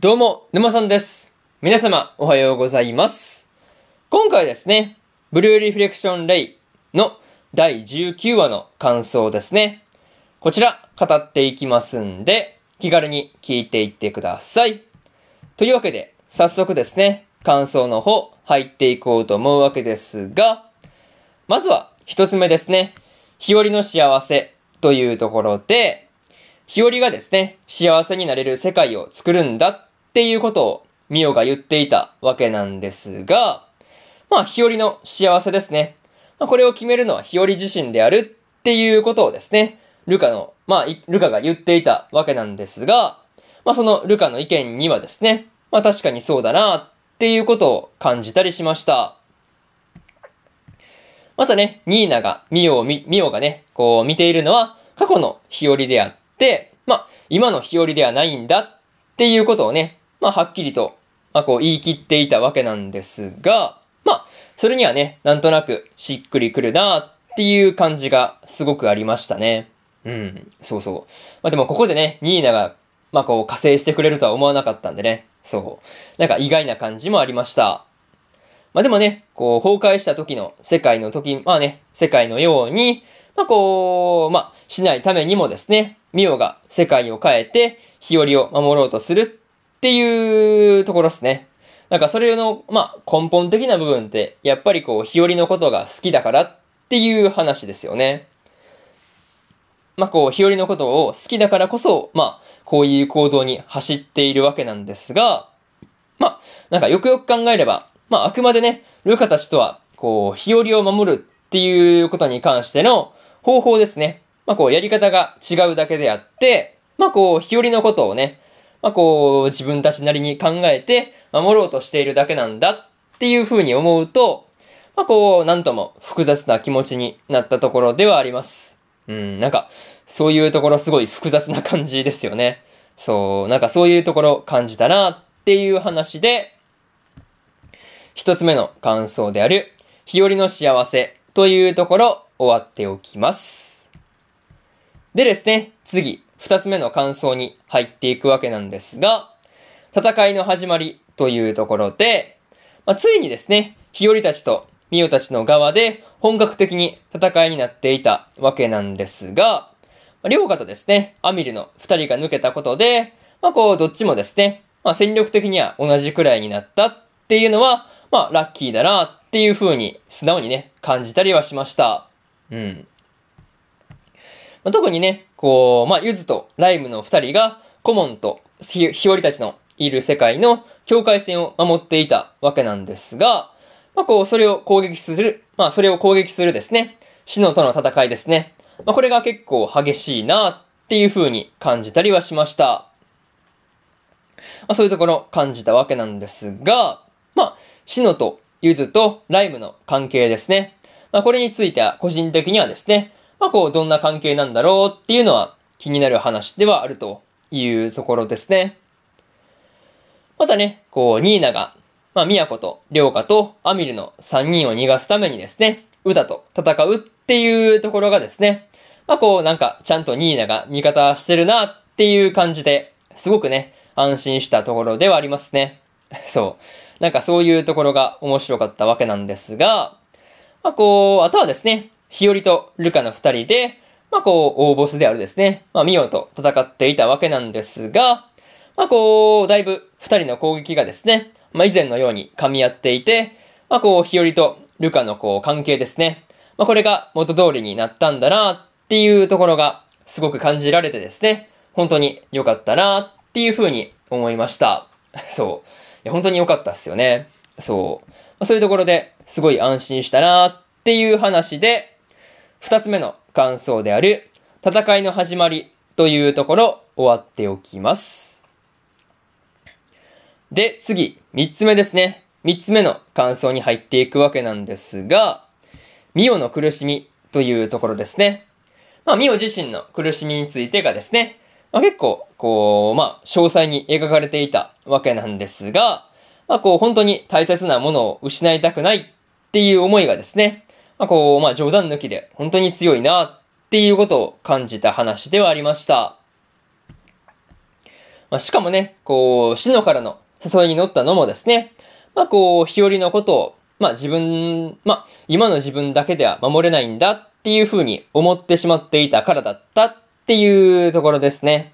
どうも、沼さんです。皆様、おはようございます。今回ですね、ブルーリフレクションレイの第19話の感想ですね。こちら、語っていきますんで、気軽に聞いていってください。というわけで、早速ですね、感想の方、入っていこうと思うわけですが、まずは、一つ目ですね、日和の幸せというところで、日和がですね、幸せになれる世界を作るんだっていうことを、ミオが言っていたわけなんですが、まあ、日和の幸せですね。まあ、これを決めるのは日和自身であるっていうことをですね、ルカの、まあ、ルカが言っていたわけなんですが、まあ、そのルカの意見にはですね、まあ、確かにそうだなっていうことを感じたりしました。またね、ニーナが、ミオをみ、ミオがね、こう見ているのは過去の日和であって、まあ、今の日和ではないんだっていうことをね、まあ、はっきりと、まあ、こう言い切っていたわけなんですが、まあ、それにはね、なんとなくしっくりくるなっていう感じがすごくありましたね。うん、そうそう。まあ、でもここでね、ニーナが、まあ、こう、加勢してくれるとは思わなかったんでね、そう。なんか意外な感じもありました。まあでもね、こう、崩壊した時の世界の時、まあね、世界のように、まあこう、まあ、しないためにもですね、ミオが世界を変えて、日和を守ろうとするっていうところですね。なんかそれの、まあ、根本的な部分って、やっぱりこう、日和のことが好きだからっていう話ですよね。まあこう、日和のことを好きだからこそ、まあ、こういう行動に走っているわけなんですが、まあ、なんかよくよく考えれば、まああくまでね、ルカたちとは、こう、日和を守るっていうことに関しての方法ですね。まあこう、やり方が違うだけであって、まあこう、日和のことをね、まあこう、自分たちなりに考えて守ろうとしているだけなんだっていうふうに思うと、まあこう、なんとも複雑な気持ちになったところではあります。うん、なんか、そういうところすごい複雑な感じですよね。そう、なんかそういうところ感じたなっていう話で、一つ目の感想である、日和の幸せというところ終わっておきます。でですね、次、二つ目の感想に入っていくわけなんですが、戦いの始まりというところで、まあ、ついにですね、日和たちとミオたちの側で本格的に戦いになっていたわけなんですが、まあ、両家とですね、アミルの二人が抜けたことで、まあこう、どっちもですね、まあ戦力的には同じくらいになったっていうのは、まあラッキーだなっていう風に素直にね、感じたりはしました。うん。まあ、特にね、こう、まあユズとライムの二人が、コモンとひ日和たちのいる世界の境界線を守っていたわけなんですが、まあこう、それを攻撃する、まあそれを攻撃するですね、シノとの戦いですね。まあこれが結構激しいなっていう風に感じたりはしました。まあそういうところ感じたわけなんですが、まあ、シノとユズとライムの関係ですね。まあこれについては個人的にはですね、まあこうどんな関係なんだろうっていうのは気になる話ではあるというところですね。またね、こう、ニーナが、まあ、ミヤコと、リョウカと、アミルの3人を逃がすためにですね、ウダと戦うっていうところがですね、まあ、こう、なんか、ちゃんとニーナが味方してるなっていう感じで、すごくね、安心したところではありますね。そう。なんかそういうところが面白かったわけなんですが、まあ、こう、あとはですね、日和とルカの二人で、まあ、こう、大ボスであるですね、まあ、ミオと戦っていたわけなんですが、まあ、こう、だいぶ二人の攻撃がですね、まあ、以前のように噛み合っていて、まあ、こう、日和とルカのこう、関係ですね。まあ、これが元通りになったんだなっていうところが、すごく感じられてですね、本当に良かったなっていうふうに思いました。そう。いや、本当に良かったっすよね。そう。そういうところですごい安心したなっていう話で、二つ目の感想である、戦いの始まりというところ終わっておきます。で、次、三つ目ですね。三つ目の感想に入っていくわけなんですが、ミオの苦しみというところですね。まあ、ミオ自身の苦しみについてがですね、まあ、結構、こう、まあ、詳細に描かれていたわけなんですが、まあ、こう、本当に大切なものを失いたくないっていう思いがですね、まあ、こう、まあ、冗談抜きで本当に強いなっていうことを感じた話ではありました。まあ、しかもね、こう、シノからの誘いに乗ったのもですね、まあこう、日和のことを、まあ自分、まあ今の自分だけでは守れないんだっていう風に思ってしまっていたからだったっていうところですね。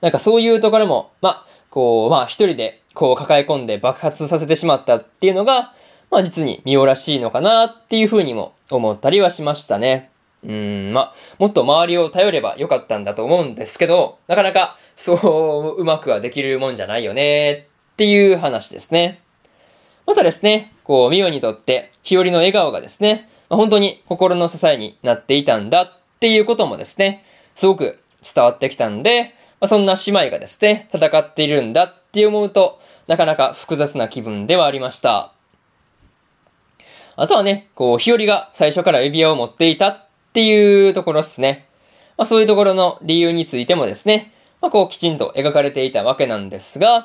なんかそういうところも、まあ、こう、まあ一人でこう抱え込んで爆発させてしまったっていうのが、まあ実にミオらしいのかなっていう風にも思ったりはしましたね。うん、まあ、もっと周りを頼ればよかったんだと思うんですけど、なかなかそううまくはできるもんじゃないよねっていう話ですね。またですね、こう、ミオにとって、日和の笑顔がですね、まあ、本当に心の支えになっていたんだっていうこともですね、すごく伝わってきたんで、まあ、そんな姉妹がですね、戦っているんだって思うと、なかなか複雑な気分ではありました。あとはね、こう、日和が最初から指輪を持っていたっていうところですね。まあそういうところの理由についてもですね、まあこうきちんと描かれていたわけなんですが、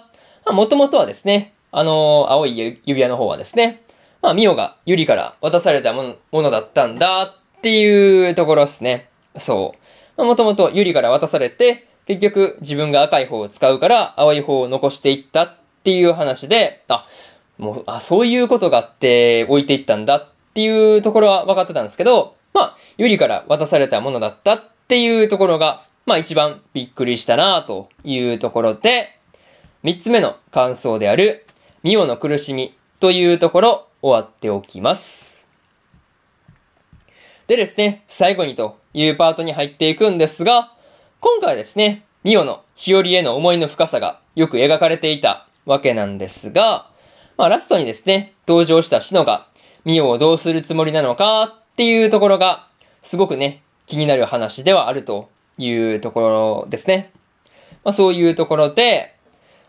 まあもともとはですね、あのー、青い指輪の方はですね、まあミオがユリから渡されたものだったんだっていうところですね。そう。まあもともとユリから渡されて、結局自分が赤い方を使うから青い方を残していったっていう話で、あ、もう、あ、そういうことがあって置いていったんだっていうところは分かってたんですけど、まあ、ユリから渡されたものだったっていうところが、まあ一番びっくりしたなというところで、三つ目の感想である、ミオの苦しみというところ終わっておきます。でですね、最後にというパートに入っていくんですが、今回はですね、ミオの日和への思いの深さがよく描かれていたわけなんですが、まあラストにですね、登場したシノがミオをどうするつもりなのかっていうところが、すごくね、気になる話ではあるというところですね。まあそういうところで、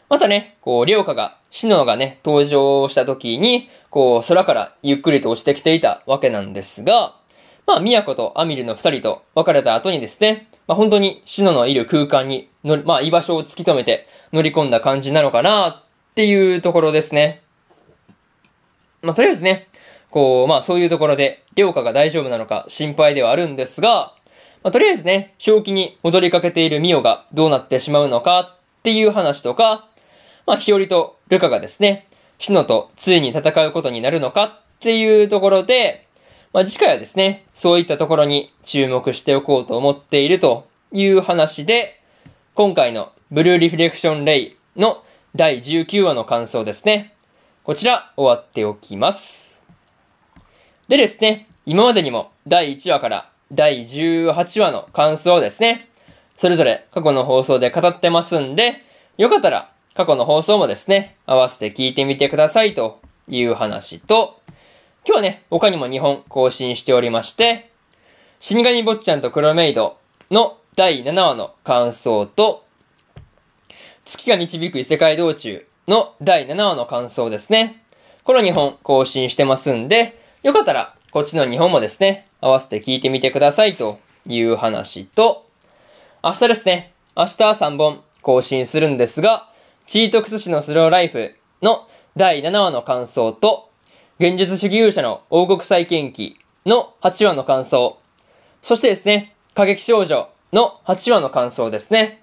またね、こう、りょうかが、シノがね、登場した時に、こう、空からゆっくりと落ちてきていたわけなんですが、まあ、ミヤコとアミルの二人と別れた後にですね、まあ本当にシノのいる空間にの、まあ居場所を突き止めて乗り込んだ感じなのかなっていうところですね。まあとりあえずね、こう、まあそういうところで、りょうかが大丈夫なのか心配ではあるんですが、まあとりあえずね、正気に戻りかけているミオがどうなってしまうのかっていう話とか、まあ日和とルカがですね、シノとついに戦うことになるのかっていうところで、まあ次回はですね、そういったところに注目しておこうと思っているという話で、今回のブルーリフレクションレイの第19話の感想ですね。こちら終わっておきます。でですね、今までにも第1話から第18話の感想をですね、それぞれ過去の放送で語ってますんで、よかったら過去の放送もですね、合わせて聞いてみてくださいという話と、今日はね、他にも2本更新しておりまして、死神坊ちゃんと黒メイドの第7話の感想と、月が導く異世界道中の第7話の感想ですね。この2本更新してますんで、よかったらこっちの2本もですね、合わせて聞いてみてくださいという話と、明日ですね、明日は3本更新するんですが、チートクス氏のスローライフの第7話の感想と、現実主義勇者の王国再建記の8話の感想。そしてですね、過激少女の8話の感想ですね。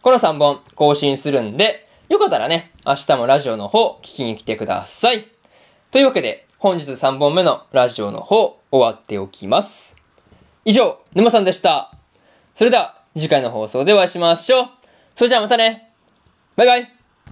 この3本更新するんで、よかったらね、明日もラジオの方聞きに来てください。というわけで、本日3本目のラジオの方終わっておきます。以上、沼さんでした。それでは、次回の放送でお会いしましょう。それじゃあまたね。バイバイ。